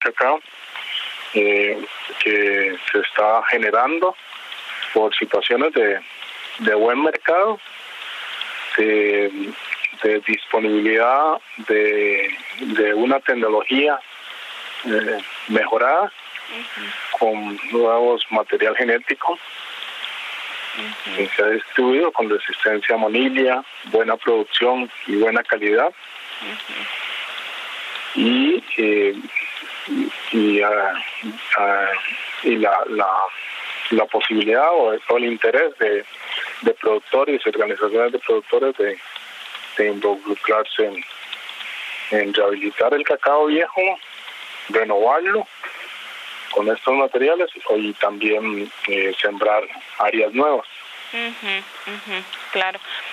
cacao eh, que se está generando por situaciones de, de buen mercado, de, disponibilidad de, de, una tecnología eh, mejorada con nuevos material genético que se ha distribuido con resistencia a monilia, buena producción y buena calidad. Y, eh, y, ah, ah, y la, la, la, posibilidad o, el interés de, productores y organizaciones de productores de, involucrarse en, en rehabilitar el cacao viejo, renovarlo con estos materiales y también eh, sembrar áreas nuevas. claro.